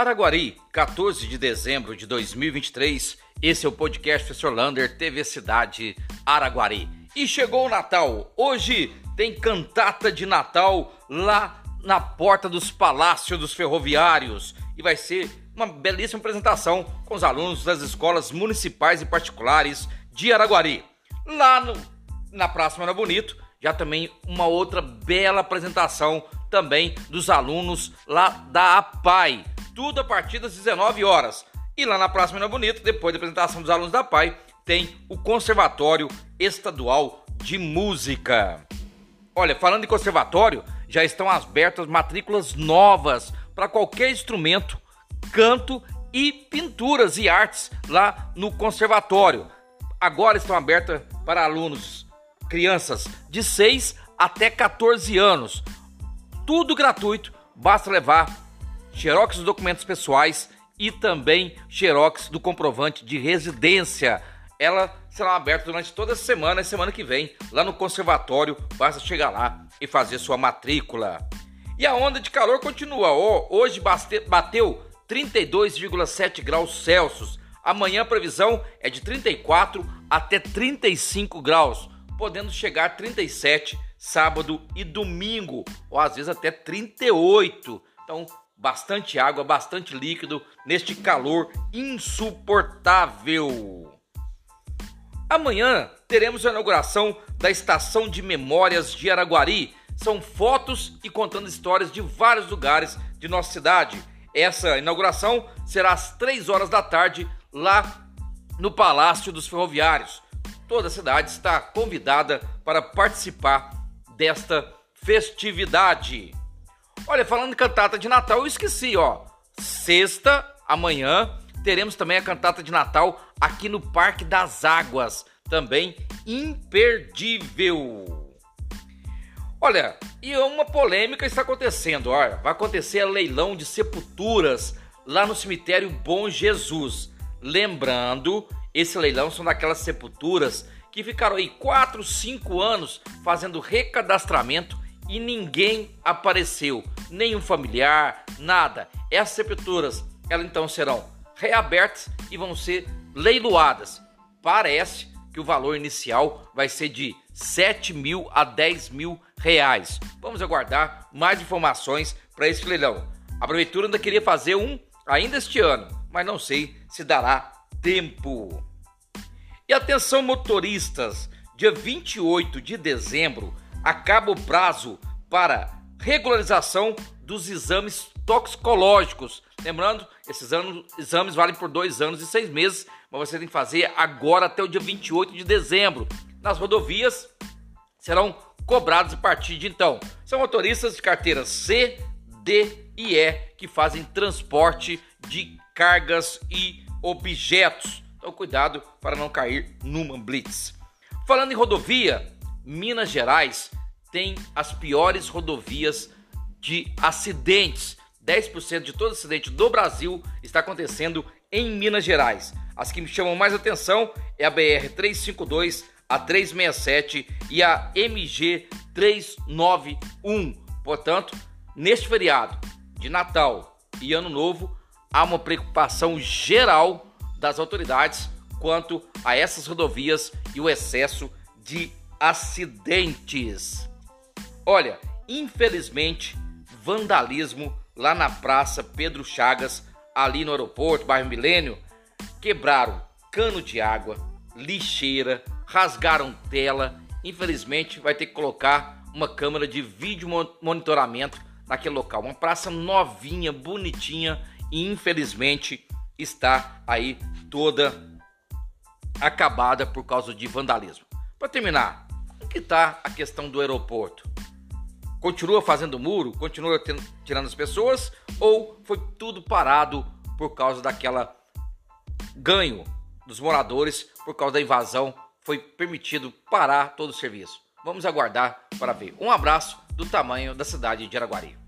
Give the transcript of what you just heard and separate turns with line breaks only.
Araguari, 14 de dezembro de 2023. Esse é o podcast Professor Lander, TV Cidade Araguari. E chegou o Natal. Hoje tem cantata de Natal lá na porta dos Palácios dos Ferroviários. E vai ser uma belíssima apresentação com os alunos das escolas municipais e particulares de Araguari. Lá no, na Praça Mano Bonito, já também uma outra bela apresentação também dos alunos lá da APAI tudo a partir das 19 horas. E lá na Praça Menor Bonito, depois da apresentação dos alunos da PAI, tem o Conservatório Estadual de Música. Olha, falando em conservatório, já estão abertas matrículas novas para qualquer instrumento, canto e pinturas e artes lá no conservatório. Agora estão abertas para alunos, crianças de 6 até 14 anos. Tudo gratuito, basta levar xerox dos documentos pessoais e também xerox do comprovante de residência. Ela será aberta durante toda a semana e semana que vem, lá no conservatório. Basta chegar lá e fazer sua matrícula. E a onda de calor continua. Hoje bateu 32,7 graus Celsius. Amanhã a previsão é de 34 até 35 graus, podendo chegar a 37 sábado e domingo, ou às vezes até 38. Então bastante água, bastante líquido neste calor insuportável. Amanhã teremos a inauguração da Estação de Memórias de Araguari. São fotos e contando histórias de vários lugares de nossa cidade. Essa inauguração será às 3 horas da tarde lá no Palácio dos Ferroviários. Toda a cidade está convidada para participar desta festividade. Olha, falando em cantata de Natal, eu esqueci, ó. Sexta, amanhã, teremos também a cantata de Natal aqui no Parque das Águas. Também imperdível. Olha, e uma polêmica está acontecendo. Olha, vai acontecer leilão de sepulturas lá no cemitério Bom Jesus. Lembrando, esse leilão são daquelas sepulturas que ficaram aí 4, 5 anos fazendo recadastramento e ninguém apareceu, nenhum familiar, nada. Essas sepulturas, elas então serão reabertas e vão ser leiloadas. Parece que o valor inicial vai ser de 7 mil a 10 mil reais. Vamos aguardar mais informações para esse leilão. A prefeitura ainda queria fazer um ainda este ano, mas não sei se dará tempo. E atenção motoristas, dia 28 de dezembro acaba o prazo para regularização dos exames toxicológicos. Lembrando, esses anos, exames valem por dois anos e seis meses, mas você tem que fazer agora até o dia 28 de dezembro. Nas rodovias serão cobrados a partir de então. São motoristas de carteira C, D e E que fazem transporte de cargas e objetos. Então, cuidado para não cair numa blitz. Falando em rodovia, Minas Gerais tem as piores rodovias de acidentes. 10% de todo acidente do Brasil está acontecendo em Minas Gerais. As que me chamam mais atenção é a BR 352, a 367 e a MG 391. Portanto, neste feriado de Natal e Ano Novo, há uma preocupação geral das autoridades quanto a essas rodovias e o excesso de acidentes. Olha, infelizmente, vandalismo lá na Praça Pedro Chagas, ali no aeroporto, bairro Milênio, quebraram cano de água, lixeira, rasgaram tela. Infelizmente, vai ter que colocar uma câmera de vídeo monitoramento naquele local. Uma praça novinha, bonitinha e infelizmente está aí toda acabada por causa de vandalismo. Para terminar, que está a questão do aeroporto? Continua fazendo muro? Continua tirando as pessoas? Ou foi tudo parado por causa daquela ganho dos moradores por causa da invasão? Foi permitido parar todo o serviço. Vamos aguardar para ver. Um abraço do tamanho da cidade de Araguari.